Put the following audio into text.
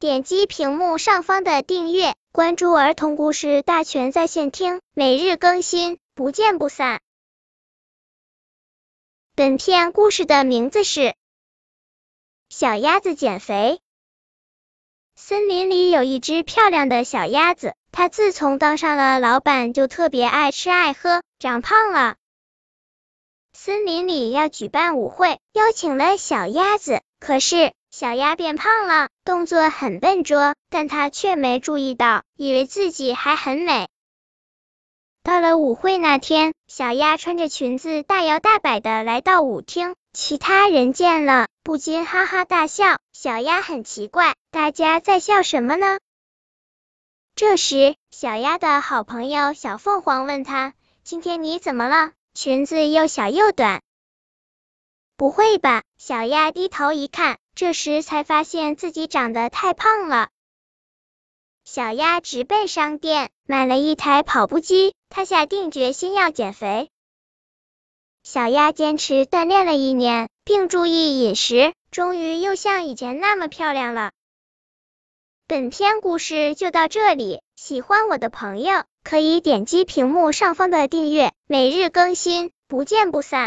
点击屏幕上方的订阅，关注儿童故事大全在线听，每日更新，不见不散。本片故事的名字是《小鸭子减肥》。森林里有一只漂亮的小鸭子，它自从当上了老板，就特别爱吃爱喝，长胖了。森林里要举办舞会，邀请了小鸭子，可是小鸭变胖了，动作很笨拙，但它却没注意到，以为自己还很美。到了舞会那天，小鸭穿着裙子，大摇大摆的来到舞厅，其他人见了不禁哈哈大笑。小鸭很奇怪，大家在笑什么呢？这时，小鸭的好朋友小凤凰问他：“今天你怎么了？”裙子又小又短，不会吧？小鸭低头一看，这时才发现自己长得太胖了。小鸭直奔商店，买了一台跑步机，它下定决心要减肥。小鸭坚持锻炼了一年，并注意饮食，终于又像以前那么漂亮了。本篇故事就到这里，喜欢我的朋友可以点击屏幕上方的订阅，每日更新，不见不散。